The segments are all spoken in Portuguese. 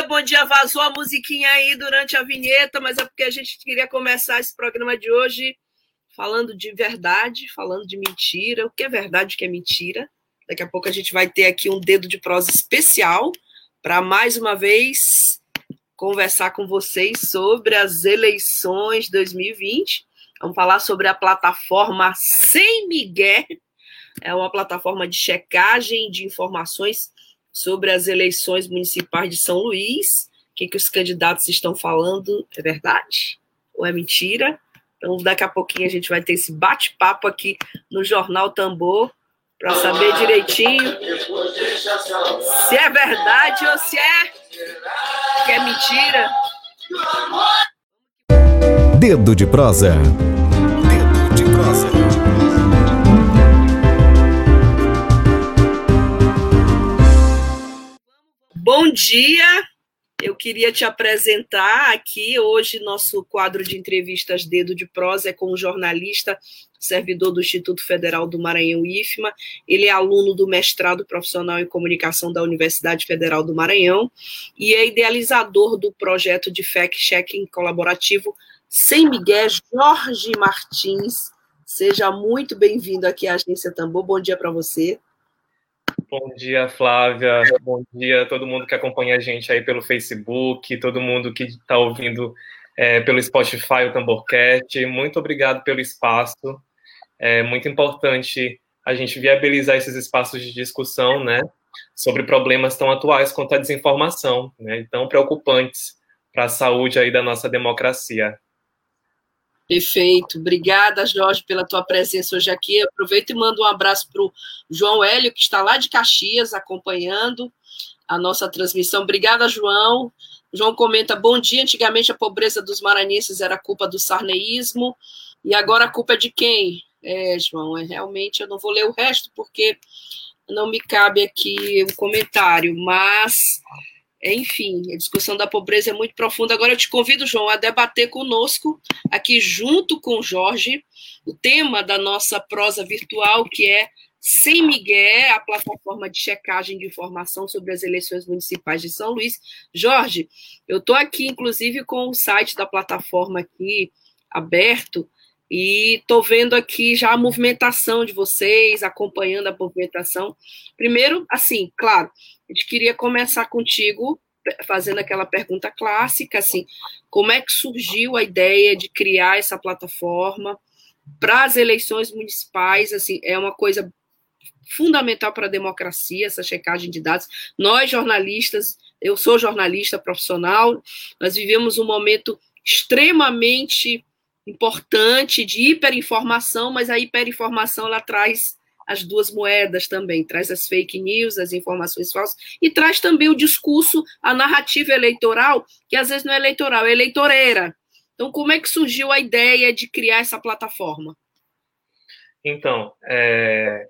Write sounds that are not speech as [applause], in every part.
Dia, bom dia. Vazou a musiquinha aí durante a vinheta, mas é porque a gente queria começar esse programa de hoje falando de verdade, falando de mentira, o que é verdade, o que é mentira. Daqui a pouco a gente vai ter aqui um dedo de prosa especial para mais uma vez conversar com vocês sobre as eleições 2020. Vamos falar sobre a plataforma Sem Miguel. É uma plataforma de checagem de informações sobre as eleições municipais de São Luís. O que, que os candidatos estão falando é verdade ou é mentira? Então, daqui a pouquinho a gente vai ter esse bate-papo aqui no Jornal Tambor para saber direitinho se é verdade ou se é que é mentira. Dedo de prosa. Bom dia, eu queria te apresentar aqui hoje nosso quadro de entrevistas Dedo de Prosa é com um jornalista, servidor do Instituto Federal do Maranhão IFMA. Ele é aluno do mestrado profissional em comunicação da Universidade Federal do Maranhão e é idealizador do projeto de fact-checking colaborativo Sem Miguel Jorge Martins. Seja muito bem-vindo aqui à Agência Tambor. Bom dia para você. Bom dia, Flávia. Bom dia a todo mundo que acompanha a gente aí pelo Facebook, todo mundo que está ouvindo é, pelo Spotify, o Tamborcast. Muito obrigado pelo espaço. É muito importante a gente viabilizar esses espaços de discussão, né, sobre problemas tão atuais quanto a desinformação, né, tão preocupantes para a saúde aí da nossa democracia. Perfeito. Obrigada, Jorge, pela tua presença hoje aqui. Aproveito e mando um abraço para o João Hélio, que está lá de Caxias, acompanhando a nossa transmissão. Obrigada, João. João comenta: bom dia. Antigamente a pobreza dos maranhenses era culpa do sarneísmo, e agora a culpa é de quem? É, João, é, realmente eu não vou ler o resto porque não me cabe aqui o comentário, mas enfim, a discussão da pobreza é muito profunda. Agora eu te convido, João, a debater conosco, aqui junto com o Jorge, o tema da nossa prosa virtual, que é Sem Miguel, a plataforma de checagem de informação sobre as eleições municipais de São Luís. Jorge, eu estou aqui, inclusive, com o site da plataforma aqui aberto, e estou vendo aqui já a movimentação de vocês, acompanhando a movimentação. Primeiro, assim, claro, a gente queria começar contigo fazendo aquela pergunta clássica, assim, como é que surgiu a ideia de criar essa plataforma para as eleições municipais, assim, é uma coisa fundamental para a democracia, essa checagem de dados. Nós, jornalistas, eu sou jornalista profissional, nós vivemos um momento extremamente importante de hiperinformação, mas a hiperinformação ela traz as duas moedas também, traz as fake news, as informações falsas, e traz também o discurso, a narrativa eleitoral, que às vezes não é eleitoral, é eleitoreira. Então, como é que surgiu a ideia de criar essa plataforma? Então, é,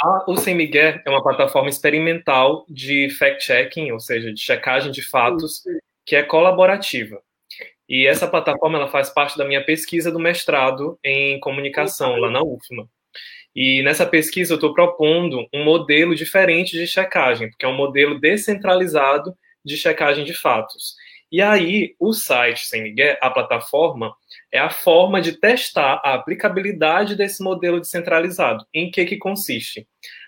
a, o Sem Miguel é uma plataforma experimental de fact-checking, ou seja, de checagem de fatos, que é colaborativa. E essa plataforma ela faz parte da minha pesquisa do mestrado em comunicação, lá na UFMA. E nessa pesquisa eu estou propondo um modelo diferente de checagem, porque é um modelo descentralizado de checagem de fatos. E aí, o site Sem Miguel, a plataforma, é a forma de testar a aplicabilidade desse modelo descentralizado. Em que, que consiste?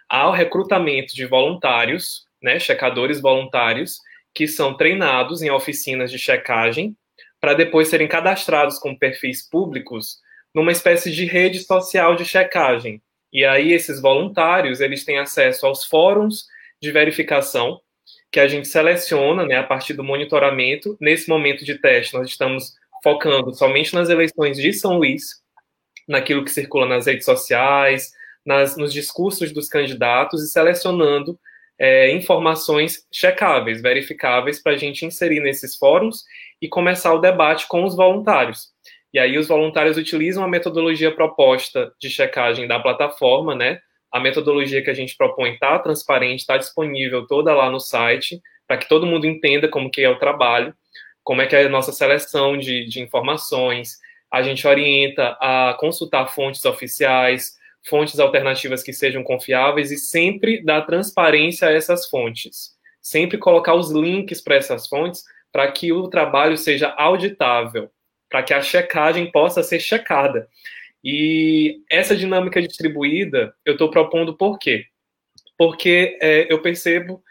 Há o recrutamento de voluntários, né, checadores voluntários, que são treinados em oficinas de checagem, para depois serem cadastrados com perfis públicos numa espécie de rede social de checagem, e aí esses voluntários, eles têm acesso aos fóruns de verificação que a gente seleciona, né, a partir do monitoramento. Nesse momento de teste, nós estamos focando somente nas eleições de São Luís, naquilo que circula nas redes sociais, nas, nos discursos dos candidatos e selecionando é, informações checáveis, verificáveis, para a gente inserir nesses fóruns e começar o debate com os voluntários. E aí os voluntários utilizam a metodologia proposta de checagem da plataforma, né? A metodologia que a gente propõe está transparente, está disponível toda lá no site, para que todo mundo entenda como que é o trabalho, como é que é a nossa seleção de, de informações. A gente orienta a consultar fontes oficiais, fontes alternativas que sejam confiáveis e sempre dar transparência a essas fontes. Sempre colocar os links para essas fontes para que o trabalho seja auditável, para que a checagem possa ser checada. E essa dinâmica distribuída eu estou propondo por quê? Porque é, eu percebo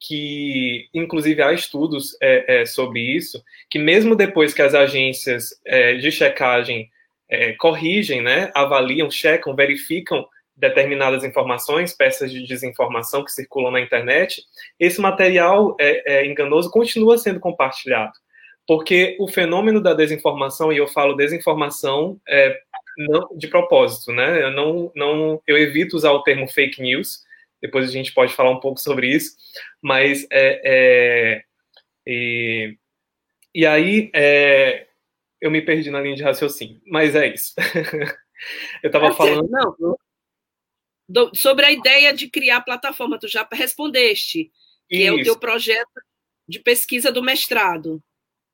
que, inclusive, há estudos é, é, sobre isso, que mesmo depois que as agências é, de checagem é, corrigem, né, avaliam, checam, verificam determinadas informações, peças de desinformação que circulam na internet, esse material é, é, enganoso continua sendo compartilhado. Porque o fenômeno da desinformação, e eu falo desinformação é, não, de propósito, né? Eu, não, não, eu evito usar o termo fake news, depois a gente pode falar um pouco sobre isso, mas é, é e, e aí é, eu me perdi na linha de raciocínio, mas é isso. [laughs] eu estava falando. Não, do, sobre a ideia de criar plataforma, tu já respondeste, que Isso. é o teu projeto de pesquisa do mestrado.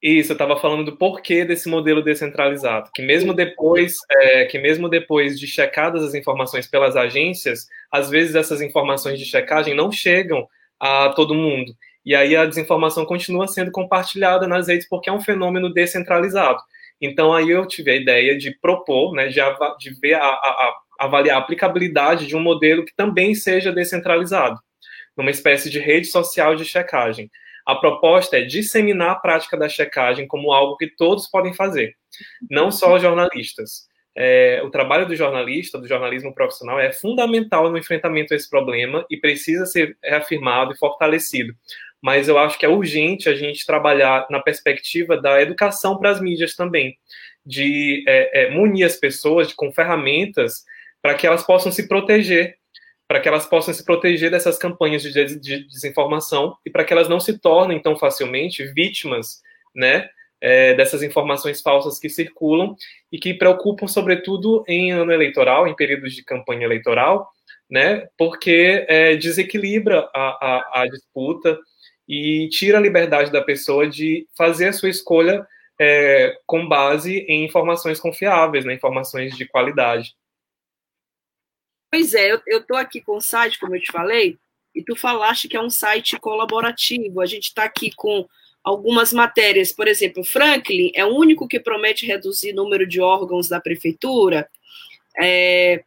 Isso, eu estava falando do porquê desse modelo descentralizado, que mesmo depois, é, que mesmo depois de checadas as informações pelas agências, às vezes essas informações de checagem não chegam a todo mundo. E aí a desinformação continua sendo compartilhada nas redes porque é um fenômeno descentralizado. Então aí eu tive a ideia de propor, né, de, de ver a, a, avaliar a aplicabilidade de um modelo que também seja descentralizado, numa espécie de rede social de checagem. A proposta é disseminar a prática da checagem como algo que todos podem fazer, não só jornalistas. É, o trabalho do jornalista, do jornalismo profissional, é fundamental no enfrentamento a esse problema e precisa ser reafirmado e fortalecido. Mas eu acho que é urgente a gente trabalhar na perspectiva da educação para as mídias também, de é, é, munir as pessoas com ferramentas para que elas possam se proteger, para que elas possam se proteger dessas campanhas de, de, de desinformação e para que elas não se tornem tão facilmente vítimas, né, é, dessas informações falsas que circulam e que preocupam, sobretudo, em ano eleitoral, em períodos de campanha eleitoral, né, porque é, desequilibra a, a, a, disputa e tira a liberdade da pessoa de fazer a sua escolha é, com base em informações confiáveis, né, informações de qualidade. Pois é, eu estou aqui com o site, como eu te falei, e tu falaste que é um site colaborativo. A gente está aqui com algumas matérias, por exemplo, Franklin é o único que promete reduzir o número de órgãos da prefeitura. É,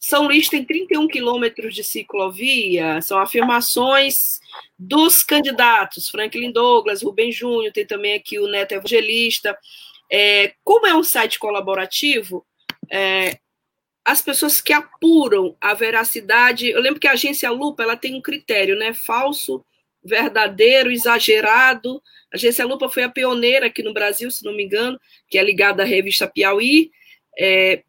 São Luís tem 31 quilômetros de ciclovia, são afirmações dos candidatos, Franklin Douglas, Rubem Júnior, tem também aqui o Neto Evangelista. É, como é um site colaborativo, é, as pessoas que apuram a veracidade. Eu lembro que a agência Lupa ela tem um critério, né? Falso, verdadeiro, exagerado. A agência Lupa foi a pioneira aqui no Brasil, se não me engano, que é ligada à revista Piauí. É,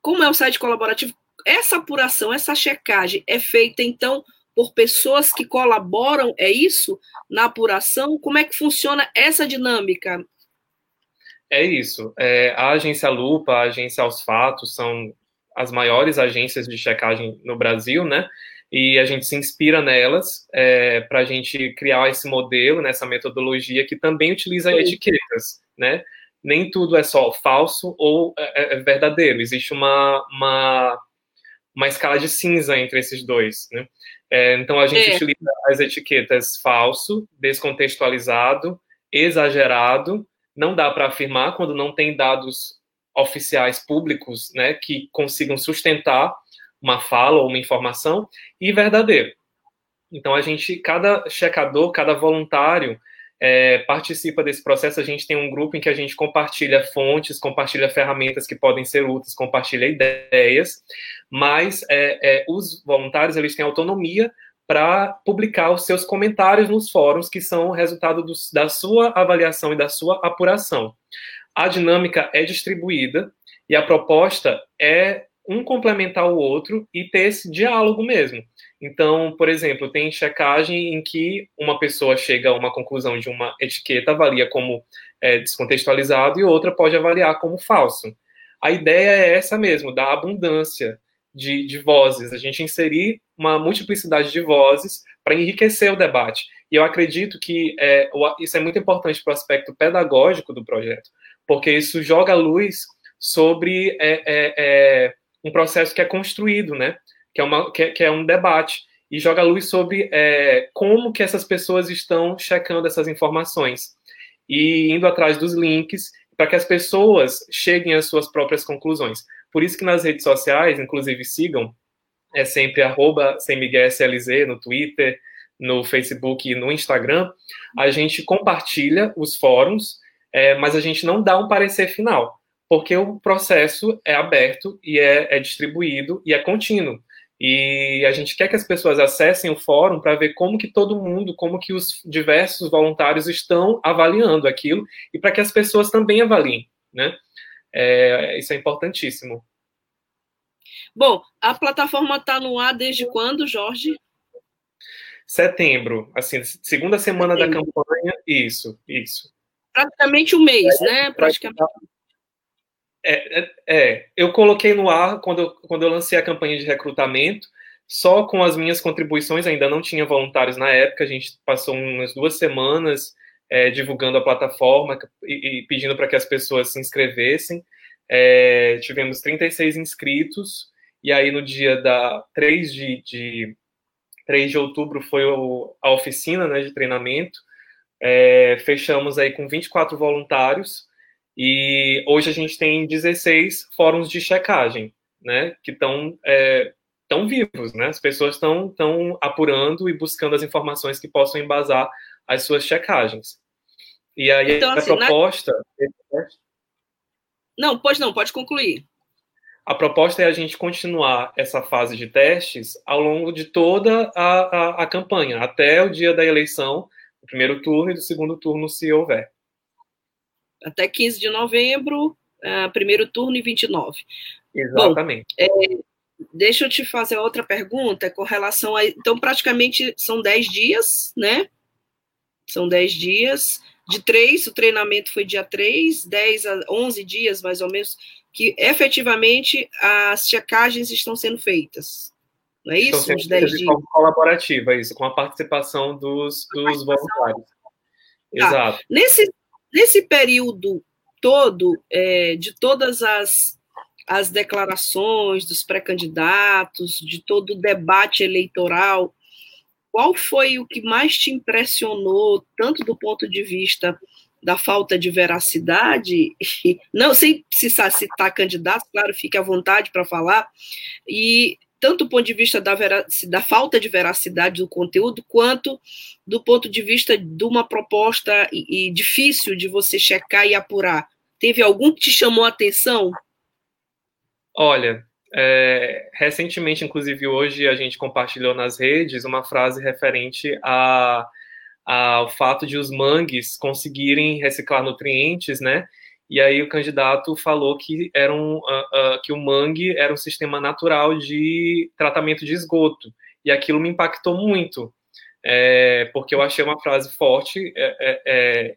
como é um site colaborativo, essa apuração, essa checagem é feita, então, por pessoas que colaboram, é isso? Na apuração? Como é que funciona essa dinâmica? É isso. É, a agência Lupa, a agência Aos Fatos, são as maiores agências de checagem no Brasil, né? E a gente se inspira nelas é, para a gente criar esse modelo, nessa metodologia que também utiliza Sim. etiquetas, né? Nem tudo é só falso ou é, é, é verdadeiro. Existe uma, uma, uma escala de cinza entre esses dois, né? É, então a gente é. utiliza as etiquetas falso, descontextualizado, exagerado. Não dá para afirmar quando não tem dados oficiais públicos, né, que consigam sustentar uma fala ou uma informação e verdadeiro. Então a gente, cada checador, cada voluntário é, participa desse processo. A gente tem um grupo em que a gente compartilha fontes, compartilha ferramentas que podem ser úteis, compartilha ideias, mas é, é, os voluntários eles têm autonomia para publicar os seus comentários nos fóruns, que são resultado do, da sua avaliação e da sua apuração a dinâmica é distribuída e a proposta é um complementar o outro e ter esse diálogo mesmo. Então, por exemplo, tem checagem em que uma pessoa chega a uma conclusão de uma etiqueta, avalia como é, descontextualizado, e outra pode avaliar como falso. A ideia é essa mesmo, da abundância de, de vozes, a gente inserir uma multiplicidade de vozes para enriquecer o debate. E eu acredito que é, isso é muito importante para o aspecto pedagógico do projeto, porque isso joga luz sobre é, é, é um processo que é construído, né? que é, uma, que é, que é um debate, e joga luz sobre é, como que essas pessoas estão checando essas informações e indo atrás dos links para que as pessoas cheguem às suas próprias conclusões. Por isso que nas redes sociais, inclusive sigam, é sempre arroba no Twitter, no Facebook e no Instagram, a gente compartilha os fóruns, é, mas a gente não dá um parecer final, porque o processo é aberto e é, é distribuído e é contínuo. E a gente quer que as pessoas acessem o fórum para ver como que todo mundo, como que os diversos voluntários estão avaliando aquilo e para que as pessoas também avaliem, né? É, isso é importantíssimo. Bom, a plataforma está no ar desde quando, Jorge? Setembro, assim, segunda semana Setembro. da campanha, isso, isso. Praticamente um mês, é, né? Praticamente. É, é, é, eu coloquei no ar quando eu, quando eu lancei a campanha de recrutamento, só com as minhas contribuições, ainda não tinha voluntários na época, a gente passou umas duas semanas é, divulgando a plataforma e, e pedindo para que as pessoas se inscrevessem. É, tivemos 36 inscritos, e aí no dia da 3 de, de 3 de outubro foi o, a oficina né, de treinamento. É, fechamos aí com 24 voluntários, e hoje a gente tem 16 fóruns de checagem, né, que estão é, tão vivos, né? As pessoas estão tão apurando e buscando as informações que possam embasar as suas checagens. E aí então, a assim, proposta. Na... Não, pode não, pode concluir. A proposta é a gente continuar essa fase de testes ao longo de toda a, a, a campanha, até o dia da eleição, do primeiro turno e do segundo turno, se houver até 15 de novembro, uh, primeiro turno e 29. Exatamente. Bom, é, deixa eu te fazer outra pergunta com relação a. Então, praticamente são 10 dias, né? São 10 dias. De três, o treinamento foi dia 3, 10 a 11 dias, mais ou menos, que efetivamente as checagens estão sendo feitas. Não é isso? Uns 10 dias. De forma colaborativa, isso, com a participação dos, dos voluntários. Tá. Exato. Nesse, Nesse período todo, é, de todas as, as declarações dos pré-candidatos, de todo o debate eleitoral, qual foi o que mais te impressionou, tanto do ponto de vista da falta de veracidade, [laughs] não sem precisar citar candidatos, claro, fique à vontade para falar, e tanto do ponto de vista da, da, falta de veracidade do conteúdo, quanto do ponto de vista de uma proposta e, e difícil de você checar e apurar. Teve algum que te chamou a atenção? Olha, é, recentemente, inclusive hoje, a gente compartilhou nas redes uma frase referente a, ao fato de os mangues conseguirem reciclar nutrientes, né? E aí o candidato falou que, era um, uh, uh, que o mangue era um sistema natural de tratamento de esgoto. E aquilo me impactou muito, é, porque eu achei uma frase forte é, é, é,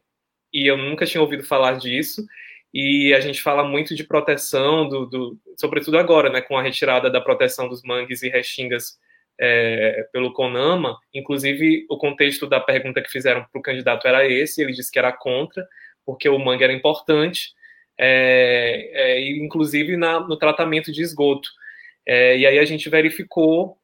e eu nunca tinha ouvido falar disso. E a gente fala muito de proteção, do, do sobretudo agora, né, com a retirada da proteção dos mangues e restingas é, pelo CONAMA. Inclusive, o contexto da pergunta que fizeram para o candidato era esse, ele disse que era contra, porque o mangue era importante, é, é, inclusive na, no tratamento de esgoto. É, e aí a gente verificou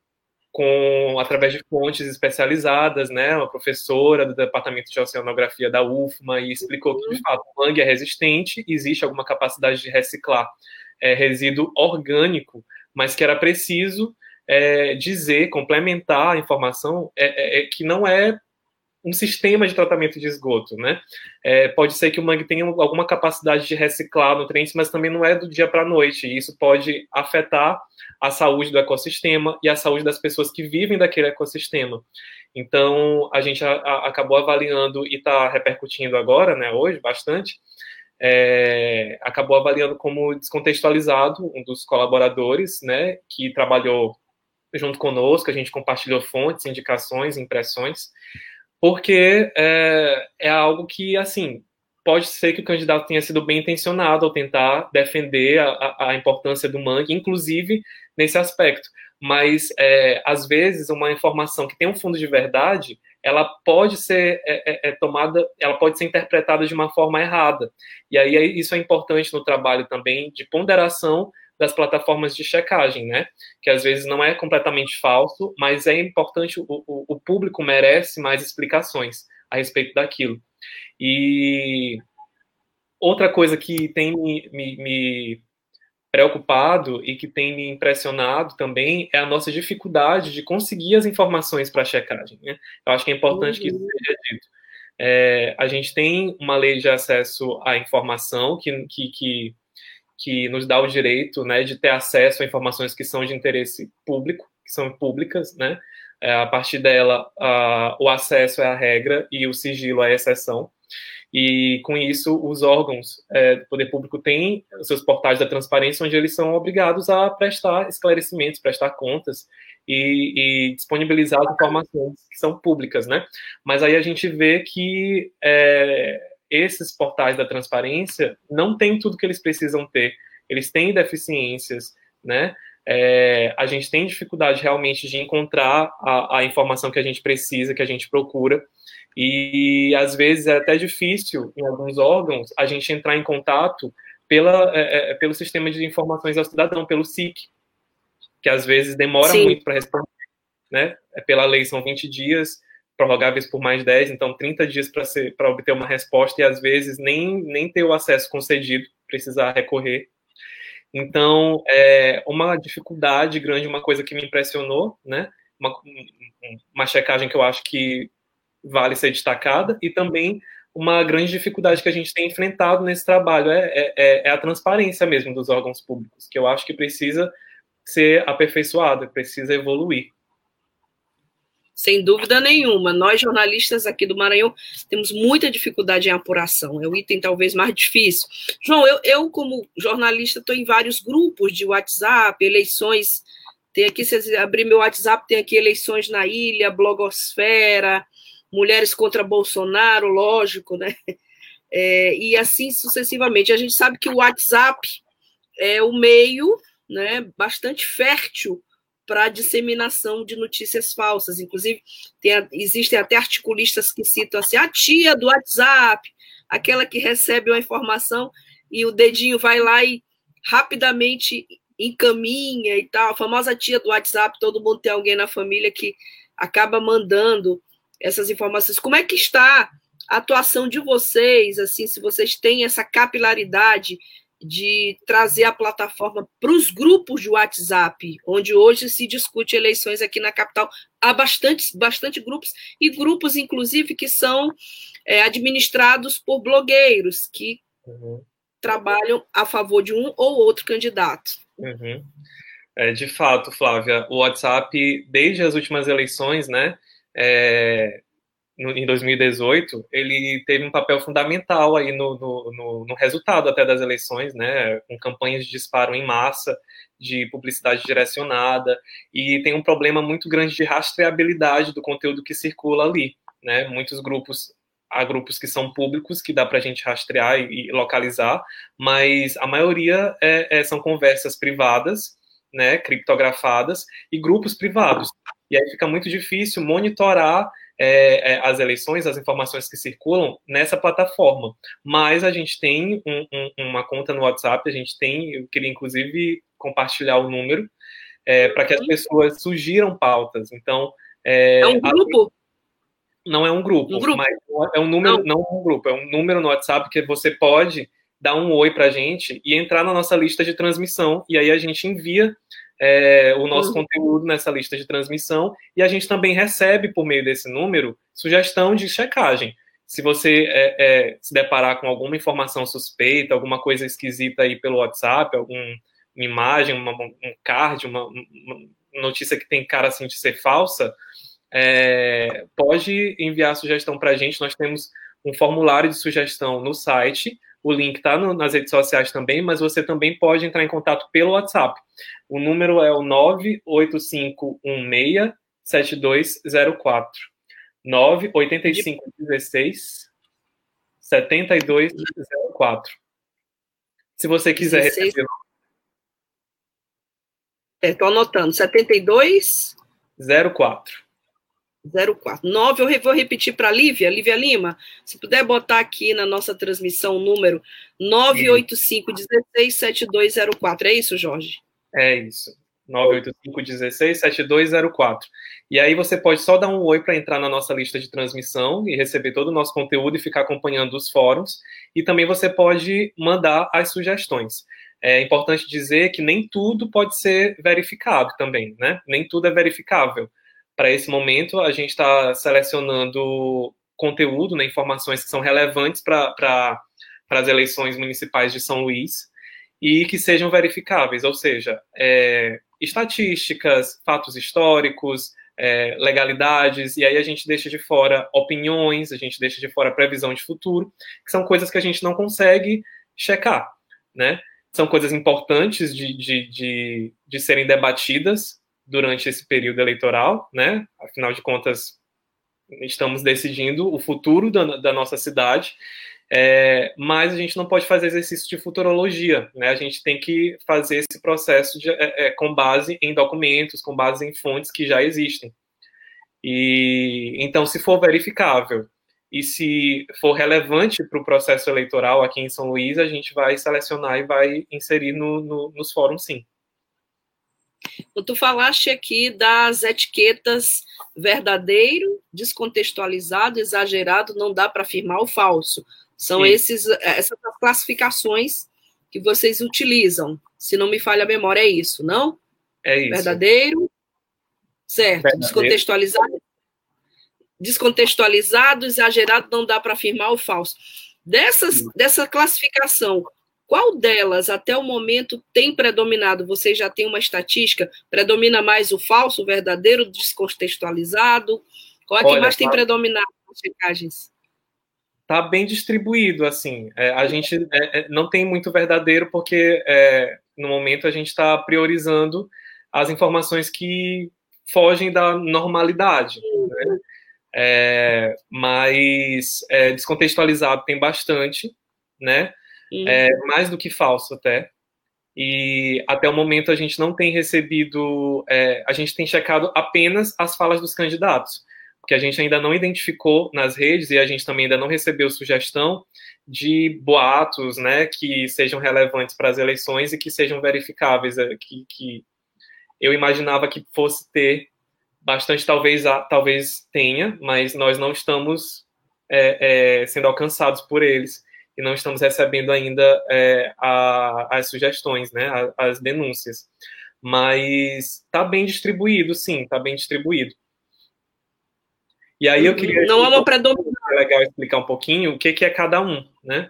com através de fontes especializadas, né, uma professora do departamento de oceanografia da UFMA e explicou que de fato o mangue é resistente, existe alguma capacidade de reciclar é, resíduo orgânico, mas que era preciso é, dizer, complementar a informação é, é, é que não é um sistema de tratamento de esgoto, né? É, pode ser que o mangue tenha alguma capacidade de reciclar nutrientes, mas também não é do dia para a noite. E isso pode afetar a saúde do ecossistema e a saúde das pessoas que vivem daquele ecossistema. Então, a gente a, a, acabou avaliando e está repercutindo agora, né, hoje, bastante, é, acabou avaliando como descontextualizado um dos colaboradores, né, que trabalhou junto conosco, a gente compartilhou fontes, indicações, impressões, porque é, é algo que, assim, pode ser que o candidato tenha sido bem intencionado ao tentar defender a, a importância do mangue, inclusive nesse aspecto. Mas, é, às vezes, uma informação que tem um fundo de verdade, ela pode ser é, é, é, tomada, ela pode ser interpretada de uma forma errada. E aí isso é importante no trabalho também de ponderação das plataformas de checagem, né? Que às vezes não é completamente falso, mas é importante, o, o, o público merece mais explicações a respeito daquilo. E outra coisa que tem me, me, me preocupado e que tem me impressionado também é a nossa dificuldade de conseguir as informações para a checagem. Né? Eu acho que é importante uhum. que isso uhum. seja dito. É, a gente tem uma lei de acesso à informação que, que, que, que, nos dá o direito né, de ter acesso a informações que são de interesse público, que são públicas, né? É, a partir dela, a, o acesso é a regra e o sigilo é a exceção. E com isso, os órgãos é, do poder público têm seus portais da transparência, onde eles são obrigados a prestar esclarecimentos, prestar contas e, e disponibilizar as informações que são públicas, né? Mas aí a gente vê que é, esses portais da transparência não têm tudo que eles precisam ter. Eles têm deficiências, né? É, a gente tem dificuldade realmente de encontrar a, a informação que a gente precisa, que a gente procura. E às vezes é até difícil, em alguns órgãos, a gente entrar em contato pela, é, é pelo sistema de informações ao cidadão, pelo SIC, que às vezes demora Sim. muito para responder. Né? É, pela lei são 20 dias, prorrogáveis por mais 10, então 30 dias para obter uma resposta e às vezes nem, nem ter o acesso concedido, precisar recorrer. Então, é uma dificuldade grande, uma coisa que me impressionou, né? Uma, uma checagem que eu acho que vale ser destacada, e também uma grande dificuldade que a gente tem enfrentado nesse trabalho é, é, é, é a transparência mesmo dos órgãos públicos, que eu acho que precisa ser aperfeiçoada, precisa evoluir. Sem dúvida nenhuma. Nós, jornalistas aqui do Maranhão, temos muita dificuldade em apuração. É o item talvez mais difícil. João, eu, eu como jornalista, estou em vários grupos de WhatsApp, eleições. Tem aqui, se abrir meu WhatsApp, tem aqui eleições na ilha, blogosfera, mulheres contra Bolsonaro, lógico, né? É, e assim sucessivamente. A gente sabe que o WhatsApp é o meio né, bastante fértil para disseminação de notícias falsas. Inclusive, tem, existem até articulistas que citam assim, a tia do WhatsApp, aquela que recebe uma informação e o dedinho vai lá e rapidamente encaminha e tal. A famosa tia do WhatsApp, todo mundo tem alguém na família que acaba mandando essas informações. Como é que está a atuação de vocês, assim, se vocês têm essa capilaridade de trazer a plataforma para os grupos de WhatsApp, onde hoje se discute eleições aqui na capital. Há bastante, bastante grupos, e grupos, inclusive, que são é, administrados por blogueiros, que uhum. trabalham a favor de um ou outro candidato. Uhum. É, de fato, Flávia, o WhatsApp, desde as últimas eleições, né, é, no, em 2018, ele teve um papel fundamental aí no, no, no, resultado até das eleições, né, com campanhas de disparo em massa, de publicidade direcionada, e tem um problema muito grande de rastreabilidade do conteúdo que circula ali, né, muitos grupos há grupos que são públicos, que dá para a gente rastrear e, localizar, mas a maioria é, é, são conversas privadas, né, criptografadas, e grupos privados. E aí fica muito difícil monitorar é, é, as eleições, as informações que circulam nessa plataforma. Mas a gente tem um, um, uma conta no WhatsApp, a gente tem, eu queria inclusive compartilhar o número, é, para que as pessoas sugiram pautas. Então. É, é um grupo? A, não é um grupo, um grupo, mas é um número, não. não um grupo, é um número no WhatsApp que você pode dar um oi para a gente e entrar na nossa lista de transmissão, e aí a gente envia é, o nosso uhum. conteúdo nessa lista de transmissão e a gente também recebe, por meio desse número, sugestão de checagem. Se você é, é, se deparar com alguma informação suspeita, alguma coisa esquisita aí pelo WhatsApp, alguma imagem, uma, um card, uma, uma, notícia que tem cara assim de ser falsa, é, pode enviar sugestão para a gente. Nós temos um formulário de sugestão no site, O link está nas redes sociais também, mas você também pode entrar em contato pelo WhatsApp. O número é o 98516 7204. 98516 7204. Se você quiser 16... receber. Estou é, anotando. 72? 04. 04. 9, eu vou repetir para a Lívia, Lívia Lima, se puder botar aqui na nossa transmissão o número 985-16-7204. É isso, Jorge? É isso. 985-16-7204. E aí você pode só dar um oi para entrar na nossa lista de transmissão e receber todo o nosso conteúdo e ficar acompanhando os fóruns. E também você pode mandar as sugestões. É importante dizer que nem tudo pode ser verificado também, né? Nem tudo é verificável para esse momento, a gente está selecionando conteúdo, né, informações que são relevantes para as eleições municipais de São Luís e que sejam verificáveis, ou seja, é, estatísticas, fatos históricos, é, legalidades, e aí a gente deixa de fora opiniões, a gente deixa de fora previsão de futuro, que são coisas que a gente não consegue checar, né? São coisas importantes de, de, de, de serem debatidas, durante esse período eleitoral, né? Afinal de contas, estamos decidindo o futuro da, da nossa cidade, é, mas a gente não pode fazer exercício de futurologia, né? A gente tem que fazer esse processo de, é, é, com base em documentos, com base em fontes que já existem. E então, se for verificável e se for relevante para o processo eleitoral aqui em São Luís, a gente vai selecionar e vai inserir no, no, nos fóruns, sim. Tu falaste aqui das etiquetas verdadeiro, descontextualizado, exagerado, não dá para afirmar o falso. São esses, essas classificações que vocês utilizam. Se não me falha a memória, é isso, não? É isso. Verdadeiro, certo. Verdadeiro. Descontextualizado, descontextualizado, exagerado, não dá para afirmar o falso. Dessas, dessa classificação, qual delas, até o momento, tem predominado? Você já tem uma estatística? Predomina mais o falso, o verdadeiro, o descontextualizado? Qual é Olha, que mais tem tá... predominado nas checagens? Está bem distribuído, assim. É, a gente é, é, não tem muito verdadeiro, porque é, no momento a gente está priorizando as informações que fogem da normalidade. Né? É, mas é, descontextualizado tem bastante, né? É, mais do que falso até. E até o momento a gente não tem recebido, é, a gente tem checado apenas as falas dos candidatos, porque a gente ainda não identificou nas redes e a gente também ainda não recebeu sugestão de boatos, né, que sejam relevantes para as eleições e que sejam verificáveis, é, que, que eu imaginava que fosse ter bastante, talvez, talvez tenha, mas nós não estamos é, é, sendo alcançados por eles e não estamos recebendo ainda é, a, as sugestões, né, as denúncias. Mas está bem distribuído, sim, está bem distribuído. E aí eu uhum. queria. Não é uma predominância. É legal explicar um pouquinho o que, que é cada um, né?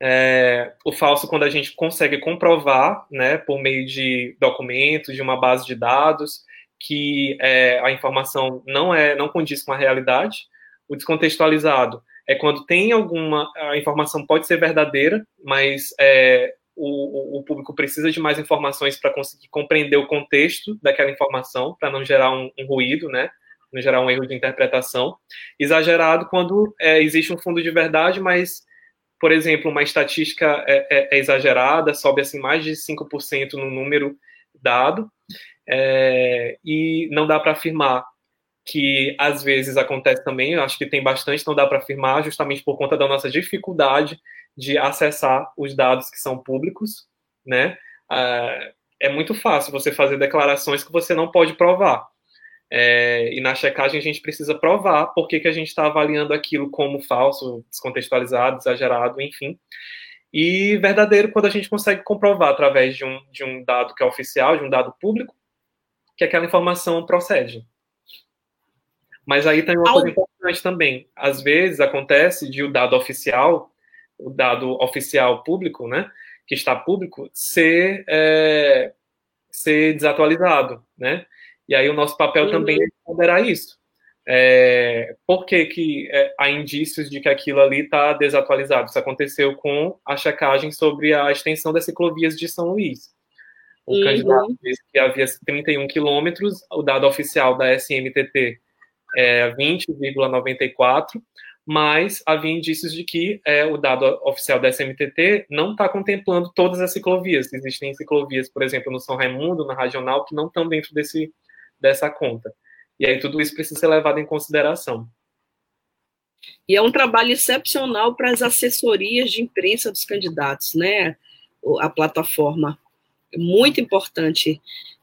É, o falso, quando a gente consegue comprovar, né, por meio de documentos, de uma base de dados, que é, a informação não é, não condiz com a realidade. O descontextualizado é quando tem alguma a informação pode ser verdadeira, mas é, o, o, público precisa de mais informações para conseguir compreender o contexto daquela informação, para não gerar um, um, ruído, né? Não gerar um erro de interpretação. Exagerado quando é, existe um fundo de verdade, mas, por exemplo, uma estatística é, é, é exagerada, sobe assim mais de 5% no número dado, é, e não dá para afirmar que às vezes acontece também, acho que tem bastante, não dá para afirmar, justamente por conta da nossa dificuldade de acessar os dados que são públicos, né? Uh, é muito fácil você fazer declarações que você não pode provar. É, e na checagem a gente precisa provar por que, que a gente está avaliando aquilo como falso, descontextualizado, exagerado, enfim. E verdadeiro quando a gente consegue comprovar através de um, de um dado que é oficial, de um dado público, que aquela informação procede. Mas aí tem uma coisa importante também. Às vezes acontece de o dado oficial, o dado oficial público, né, que está público, ser, é, ser desatualizado, né? E aí o nosso papel uhum. também é ponderar isso. é, por que, que é, há indícios de que aquilo ali está desatualizado? Isso aconteceu com a checagem sobre a extensão das ciclovias de São Luís. O uhum. candidato disse que havia 31 quilômetros, o dado oficial da SMTT é 20,94, mas havia indícios de que é, o dado oficial da SMTT não está contemplando todas as ciclovias. Existem ciclovias, por exemplo, no São Raimundo, na Regional, que não estão dentro desse, dessa conta. E aí tudo isso precisa ser levado em consideração. E é um trabalho excepcional para as assessorias de imprensa dos candidatos, né? A plataforma. Muito importante.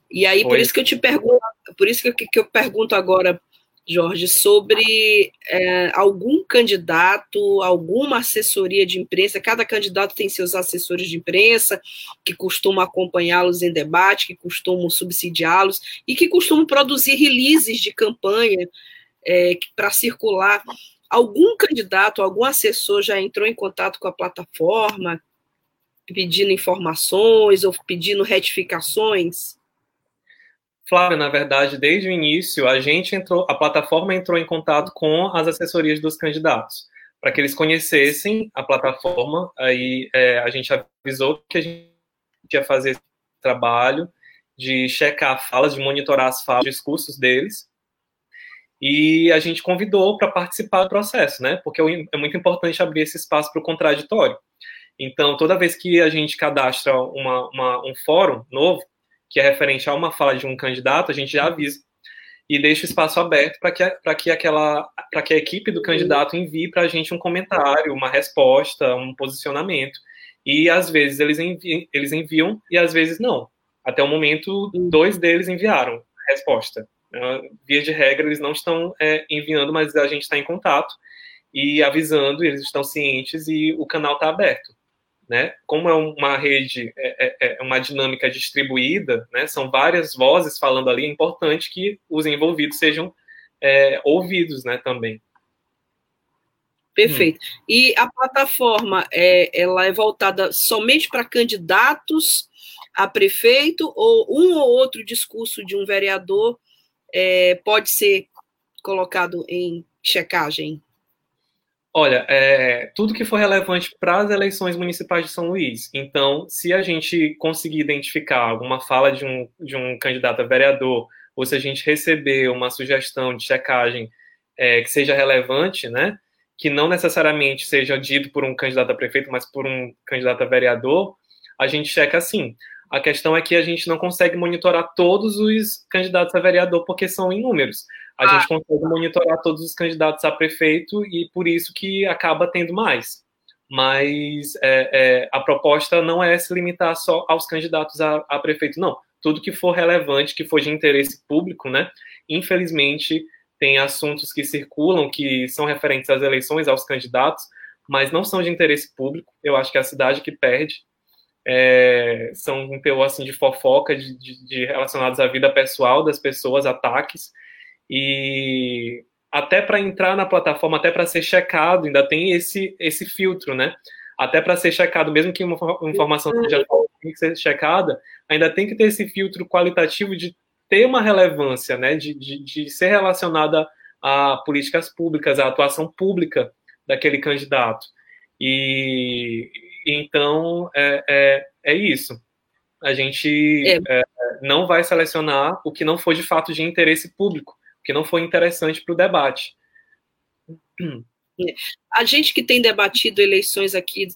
E aí, por isso que eu te pergunto, por isso que eu, que eu pergunto agora Jorge, sobre é, algum candidato, alguma assessoria de imprensa. Cada candidato tem seus assessores de imprensa, que costumam acompanhá-los em debate, que costumam subsidiá-los e que costumam produzir releases de campanha é, para circular. Algum candidato, algum assessor já entrou em contato com a plataforma, pedindo informações ou pedindo retificações? Flávia, na verdade, desde o início, a gente entrou, a plataforma entrou em contato com as assessorias dos candidatos, para que eles conhecessem a plataforma. Aí é, a gente avisou que a gente ia fazer esse trabalho de checar falas, de monitorar as falas, os discursos deles. E a gente convidou para participar do processo, né? Porque é muito importante abrir esse espaço para o contraditório. Então, toda vez que a gente cadastra uma, uma, um fórum novo, que é referente a uma fala de um candidato, a gente já avisa e deixa o espaço aberto para que, que, aquela, que a equipe do candidato envie para a gente um comentário, uma resposta, um posicionamento. E às vezes eles enviam, eles enviam e às vezes não. Até o momento, dois deles enviaram a resposta. Uh, via de regra, eles não estão é, enviando, mas a gente está em contato e avisando, eles estão cientes e o canal está aberto né? Como é uma rede, é, é, é, uma dinâmica distribuída, né? São várias vozes falando ali. É importante que os envolvidos sejam é, ouvidos, né? Também. Perfeito. Hum. E a plataforma é, ela é voltada somente para candidatos a prefeito ou um ou outro discurso de um vereador é, pode ser colocado em checagem? Olha, é, tudo que for relevante para as eleições municipais de São Luís. Então, se a gente conseguir identificar alguma fala de um, de um candidato a vereador, ou se a gente receber uma sugestão de checagem é, que seja relevante, né, que não necessariamente seja dito por um candidato a prefeito, mas por um candidato a vereador, a gente checa assim. A questão é que a gente não consegue monitorar todos os candidatos a vereador porque são inúmeros a ah. gente consegue monitorar todos os candidatos a prefeito e por isso que acaba tendo mais. Mas é, é, a proposta não é se limitar só aos candidatos a, a, prefeito, não. Tudo que for relevante, que for de interesse público, né? Infelizmente, tem assuntos que circulam que são referentes às eleições, aos candidatos, mas não são de interesse público. Eu acho que é a cidade que perde. É, são um teor assim, de fofoca, de, de, de relacionados à vida pessoal das pessoas, ataques e até para entrar na plataforma, até para ser checado, ainda tem esse, esse filtro, né? Até para ser checado, mesmo que uma informação seja tem que ser checada, ainda tem que ter esse filtro qualitativo de ter uma relevância, né? De, de, de ser relacionada a políticas públicas, à atuação pública daquele candidato. E então é, é, é isso. A gente é. É, não vai selecionar o que não for de fato de interesse público que não foi interessante para o debate. A gente que tem debatido eleições aqui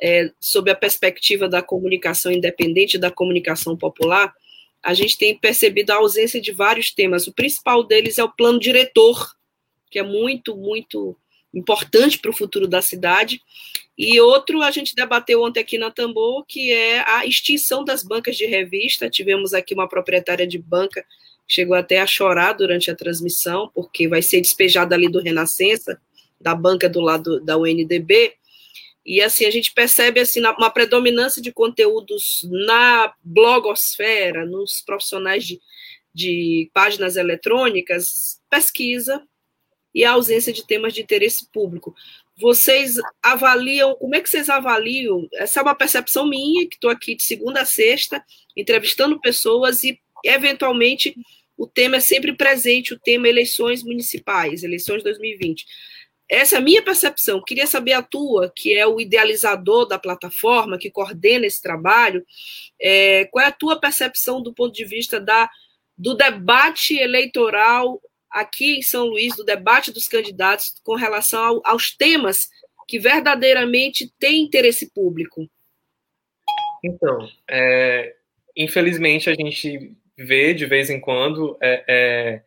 é, sob a perspectiva da comunicação independente, da comunicação popular, a gente tem percebido a ausência de vários temas. O principal deles é o plano diretor, que é muito, muito importante para o futuro da cidade. E outro a gente debateu ontem aqui na Tambor, que é a extinção das bancas de revista. Tivemos aqui uma proprietária de banca chegou até a chorar durante a transmissão, porque vai ser despejada ali do Renascença, da banca do lado da UNDB, e assim a gente percebe assim uma predominância de conteúdos na blogosfera, nos profissionais de, de páginas eletrônicas, pesquisa e a ausência de temas de interesse público. Vocês avaliam, como é que vocês avaliam? Essa é uma percepção minha, que estou aqui de segunda a sexta, entrevistando pessoas e eventualmente o tema é sempre presente, o tema eleições municipais, eleições 2020. Essa é a minha percepção. Queria saber a tua, que é o idealizador da plataforma, que coordena esse trabalho, é, qual é a tua percepção do ponto de vista da, do debate eleitoral aqui em São Luís, do debate dos candidatos com relação ao, aos temas que verdadeiramente têm interesse público? Então, é, infelizmente a gente vê de vez em quando é, é,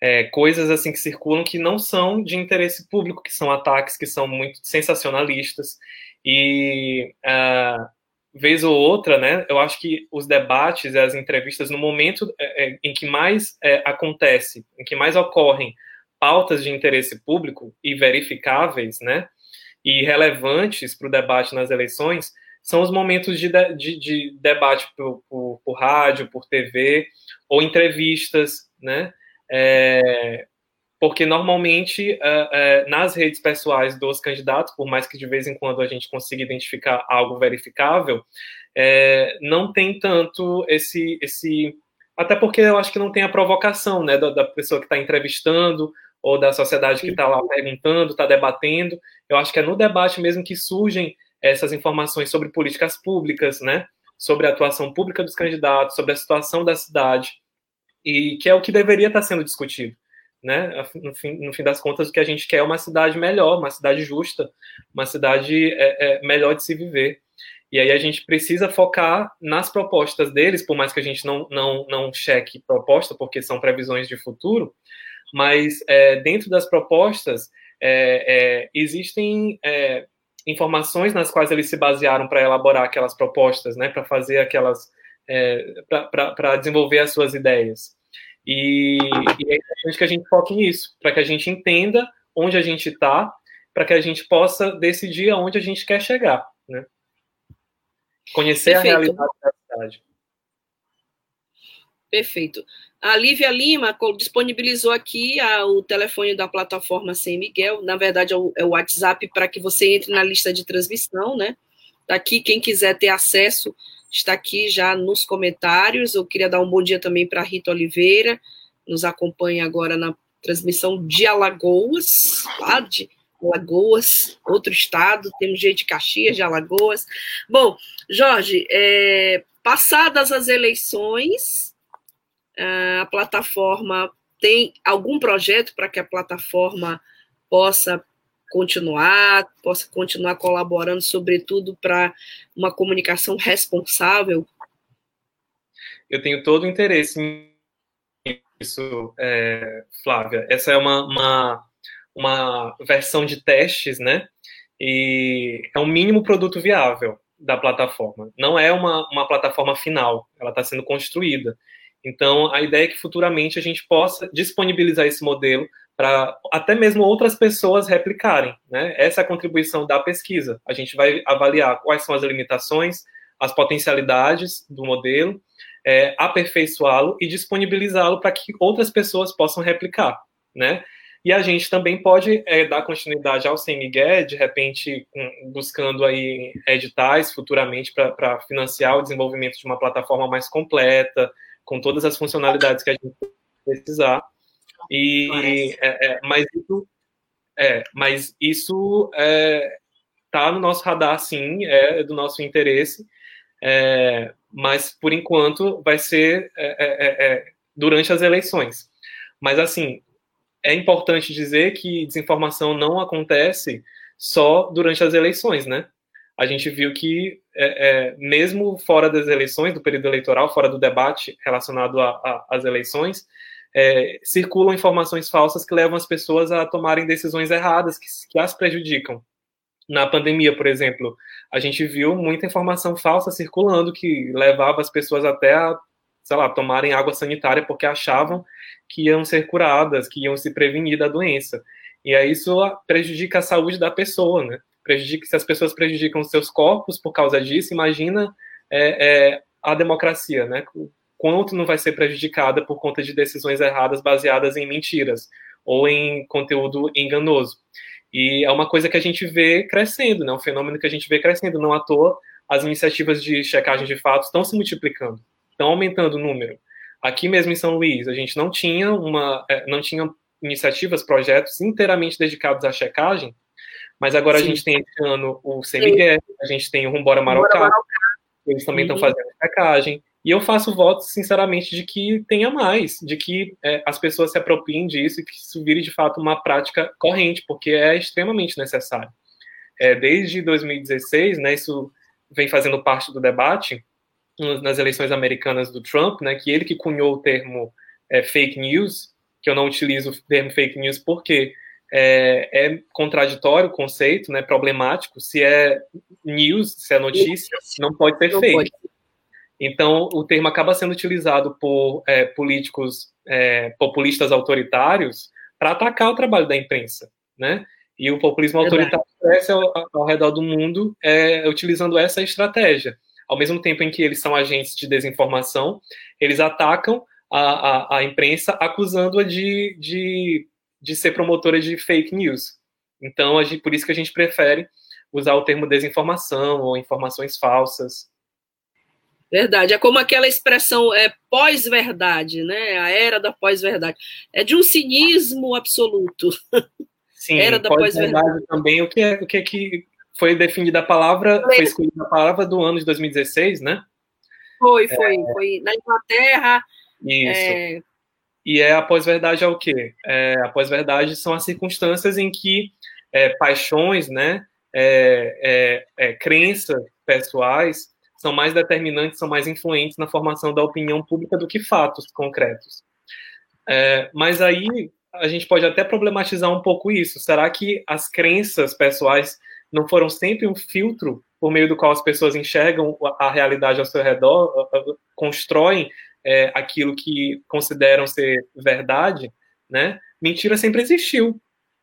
é, coisas assim que circulam que não são de interesse público, que são ataques que são muito sensacionalistas e uh, vez ou outra, né? Eu acho que os debates e as entrevistas no momento é, é, em que mais acontece, em que mais ocorrem pautas de interesse público e verificáveis, né? E relevantes para o debate nas eleições são os momentos de, de, de debate por, por, por, rádio, por TV, ou entrevistas, né? É, porque normalmente uh, uh, nas redes pessoais dos candidatos, por mais que de vez em quando a gente consiga identificar algo verificável, é, não tem tanto esse, esse. Até porque eu acho que não tem a provocação né, da, da pessoa que está entrevistando ou da sociedade que está lá perguntando, está debatendo. Eu acho que é no debate mesmo que surgem essas informações sobre políticas públicas, né? Sobre a atuação pública dos candidatos, sobre a situação da cidade, e que é o que deveria estar sendo discutido, né? No fim, no fim das contas, o que a gente quer é uma cidade melhor, uma cidade justa, uma cidade é, é, melhor de se viver. E aí a gente precisa focar nas propostas deles, por mais que a gente não, não, não cheque proposta, porque são previsões de futuro, mas é, dentro das propostas é, é, existem é, informações nas quais eles se basearam para elaborar aquelas propostas, né, para fazer aquelas, é, para desenvolver as suas ideias. E, e é importante que a gente foque nisso, para que a gente entenda onde a gente está, para que a gente possa decidir aonde a gente quer chegar, né? Conhecer Perfeito. a realidade da cidade. Perfeito. A Lívia Lima disponibilizou aqui a, o telefone da plataforma Sem Miguel. Na verdade, é o, é o WhatsApp para que você entre na lista de transmissão, né? Daqui, quem quiser ter acesso, está aqui já nos comentários. Eu queria dar um bom dia também para Rita Oliveira, nos acompanha agora na transmissão de Alagoas, lá de Alagoas, outro estado, temos gente de Caxias, de Alagoas. Bom, Jorge, é, passadas as eleições, a plataforma tem algum projeto para que a plataforma possa continuar, possa continuar colaborando, sobretudo para uma comunicação responsável? Eu tenho todo o interesse nisso, é, Flávia. Essa é uma, uma, uma versão de testes, né? E é um mínimo produto viável da plataforma. Não é uma, uma plataforma final, ela está sendo construída. Então, a ideia é que futuramente a gente possa disponibilizar esse modelo para até mesmo outras pessoas replicarem. Né? Essa é a contribuição da pesquisa. A gente vai avaliar quais são as limitações, as potencialidades do modelo, é, aperfeiçoá-lo e disponibilizá-lo para que outras pessoas possam replicar. Né? E a gente também pode é, dar continuidade ao Miguel, de repente buscando aí editais futuramente para financiar o desenvolvimento de uma plataforma mais completa, com todas as funcionalidades que a gente precisar. E, é, é, mas isso, é, mas isso é, tá no nosso radar, sim, é do nosso interesse. É, mas por enquanto vai ser é, é, durante as eleições. Mas assim, é importante dizer que desinformação não acontece só durante as eleições, né? A gente viu que, é, é, mesmo fora das eleições, do período eleitoral, fora do debate relacionado às eleições, é, circulam informações falsas que levam as pessoas a tomarem decisões erradas, que, que as prejudicam. Na pandemia, por exemplo, a gente viu muita informação falsa circulando que levava as pessoas até a, sei lá, tomarem água sanitária porque achavam que iam ser curadas, que iam se prevenir da doença. E aí isso prejudica a saúde da pessoa, né? Prejudica, se as pessoas prejudicam seus corpos por causa disso, imagina é, é, a democracia, né? Quanto não vai ser prejudicada por conta de decisões erradas baseadas em mentiras ou em conteúdo enganoso. E é uma coisa que a gente vê crescendo, né? Um fenômeno que a gente vê crescendo. Não à toa, as iniciativas de checagem de fatos estão se multiplicando, estão aumentando o número. Aqui mesmo em São Luís, a gente não tinha uma, é, não tinha iniciativas, projetos inteiramente dedicados à checagem, mas agora Sim. a gente tem esse ano o CMG, a gente tem o Rumbora Marocá, eles também estão fazendo checagem, e eu faço votos, sinceramente, de que tenha mais, de que é, as pessoas se apropriem disso e que isso vire, de fato, uma prática corrente, porque é extremamente necessário. É, desde 2016, né, isso vem fazendo parte do debate nas eleições americanas do Trump, né, que ele que cunhou o termo é, fake news, que eu não utilizo o termo fake news porque é, é, contraditório o conceito, né, problemático, se é news, se é notícia, não pode ser fake. Pode. Então, o termo acaba sendo utilizado por é, políticos é, populistas autoritários para atacar o trabalho da imprensa, né? E o populismo autoritário cresce ao, ao, redor do mundo é, utilizando essa estratégia. Ao mesmo tempo em que eles são agentes de desinformação, eles atacam a, a, a imprensa acusando-a de, de, de ser promotora de fake news. Então, gente, por isso que a gente prefere usar o termo desinformação ou informações falsas. Verdade, é como aquela expressão é pós-verdade, né? A era da pós-verdade. É de um cinismo absoluto. Sim, era da pós-verdade pós também. O que é o que, é que foi definida a palavra, foi escolhida a palavra do ano de 2016, né? Foi, foi, é... foi na Inglaterra. Isso. É... E é a pós-verdade é o quê? É, a pós-verdade são as circunstâncias em que é, paixões, né, é, é, crenças pessoais são mais determinantes, são mais influentes na formação da opinião pública do que fatos concretos. É, mas aí a gente pode até problematizar um pouco isso. Será que as crenças pessoais não foram sempre um filtro por meio do qual as pessoas enxergam a realidade ao seu redor, constroem é, aquilo que consideram ser verdade? Né? Mentira sempre existiu.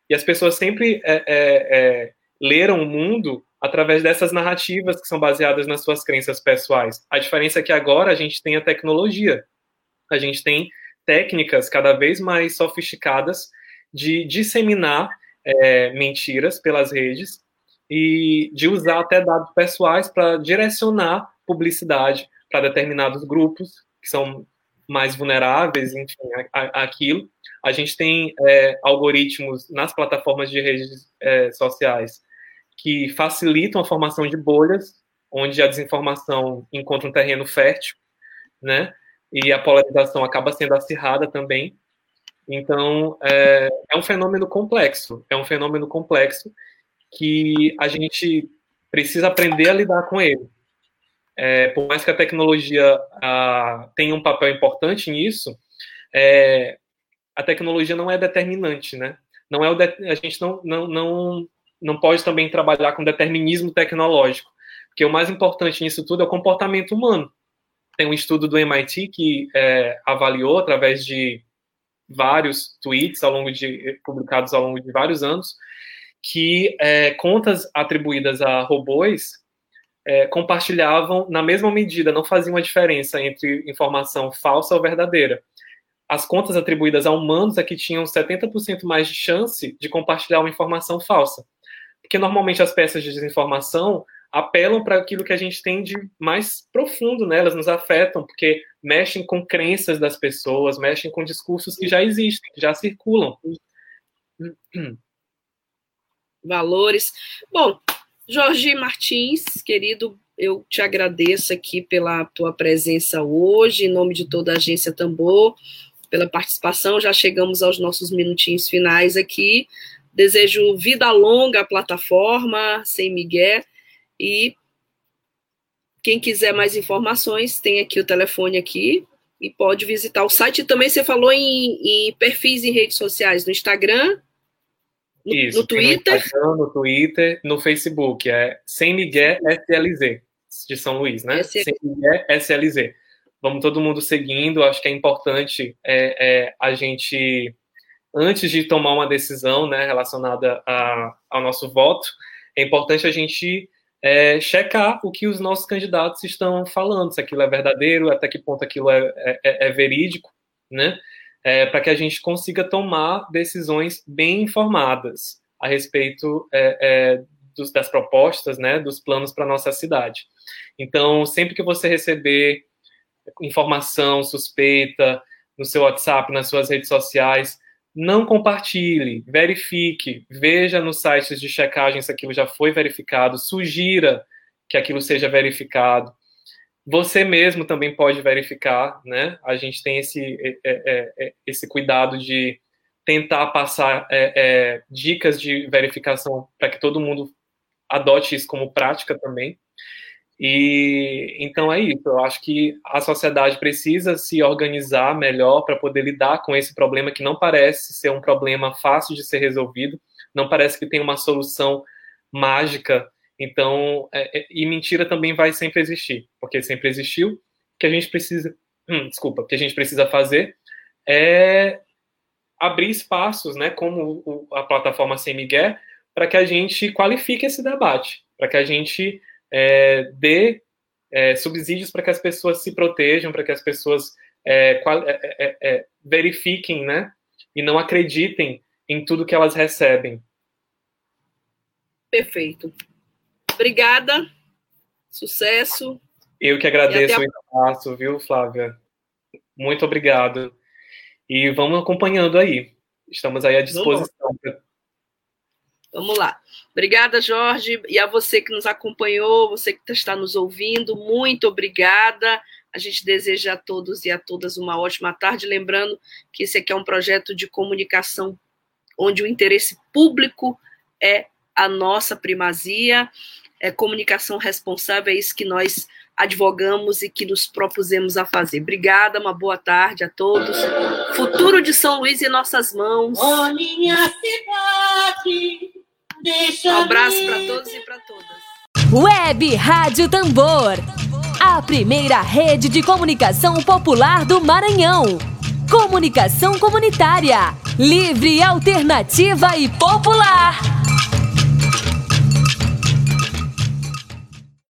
E as pessoas sempre é, é, é leram o mundo através dessas narrativas que são baseadas nas suas crenças pessoais. A diferença é que agora a gente tem a tecnologia, a gente tem técnicas cada vez mais sofisticadas de disseminar é, mentiras pelas redes e de usar até dados pessoais para direcionar publicidade para determinados grupos que são mais vulneráveis, enfim, aquilo. A gente tem é, algoritmos nas plataformas de redes é, sociais que facilitam a formação de bolhas, onde a desinformação encontra um terreno fértil, né? E a polarização acaba sendo acirrada também. Então, é, é um fenômeno complexo, é um fenômeno complexo que a gente precisa aprender a lidar com ele. É, por mais que a tecnologia a, tenha um papel importante nisso, é, a tecnologia não é determinante, né? Não é o de, a gente não, não, não não pode também trabalhar com determinismo tecnológico, porque o mais importante nisso tudo é o comportamento humano. Tem um estudo do MIT que é, avaliou, através de vários tweets ao longo de, publicados ao longo de vários anos, que é, contas atribuídas a robôs é, compartilhavam na mesma medida, não faziam a diferença entre informação falsa ou verdadeira. As contas atribuídas a humanos é que tinham 70% mais de chance de compartilhar uma informação falsa. Porque normalmente as peças de desinformação apelam para aquilo que a gente tem de mais profundo, né? Elas nos afetam, porque mexem com crenças das pessoas, mexem com discursos que já existem, que já circulam. Valores. Bom, Jorge Martins, querido, eu te agradeço aqui pela tua presença hoje, em nome de toda a agência Tambor, pela participação. Já chegamos aos nossos minutinhos finais aqui. Desejo vida longa à plataforma, sem Miguel. E quem quiser mais informações, tem aqui o telefone aqui e pode visitar o site. Também você falou em, em perfis em redes sociais, no Instagram, no, Isso, no Twitter. No, Instagram, no Twitter, no Facebook. É Sem Miguel SLZ, de São Luís, né? SL... Sem Miguel SLZ. Vamos todo mundo seguindo. Acho que é importante é, é, a gente antes de tomar uma decisão né, relacionada a, ao nosso voto, é importante a gente é, checar o que os nossos candidatos estão falando, se aquilo é verdadeiro, até que ponto aquilo é, é, é verídico, né? É, para que a gente consiga tomar decisões bem informadas a respeito é, é, dos, das propostas, né, dos planos para nossa cidade. Então, sempre que você receber informação suspeita no seu WhatsApp, nas suas redes sociais, não compartilhe, verifique, veja nos sites de checagem se aquilo já foi verificado, sugira que aquilo seja verificado. Você mesmo também pode verificar, né? A gente tem esse, é, é, é, esse cuidado de tentar passar é, é, dicas de verificação para que todo mundo adote isso como prática também. E então é isso. Eu acho que a sociedade precisa se organizar melhor para poder lidar com esse problema que não parece ser um problema fácil de ser resolvido, não parece que tem uma solução mágica. Então, é, é, e mentira também vai sempre existir, porque sempre existiu. O que a gente precisa, hum, desculpa, o que a gente precisa fazer é abrir espaços, né, como o, a plataforma Sem Miguel, para que a gente qualifique esse debate, para que a gente é, dê é, subsídios para que as pessoas se protejam, para que as pessoas é, qual, é, verifiquem, né? E não acreditem em tudo que elas recebem. Perfeito. Obrigada. Sucesso. Eu que agradeço o espaço, viu, Flávia? Muito obrigado. E vamos acompanhando aí. Estamos aí à disposição. Vamos lá. Obrigada, Jorge, e a você que nos acompanhou, você que está nos ouvindo, muito obrigada. A gente deseja a todos e a todas uma ótima tarde. Lembrando que esse aqui é um projeto de comunicação onde o interesse público é a nossa primazia, é comunicação responsável, é isso que nós advogamos e que nos propusemos a fazer. Obrigada, uma boa tarde a todos. Futuro de São Luís em nossas mãos. Oh, minha cidade. Um abraço para todos e para todas. Web Rádio Tambor, a primeira rede de comunicação popular do Maranhão. Comunicação comunitária, livre, alternativa e popular.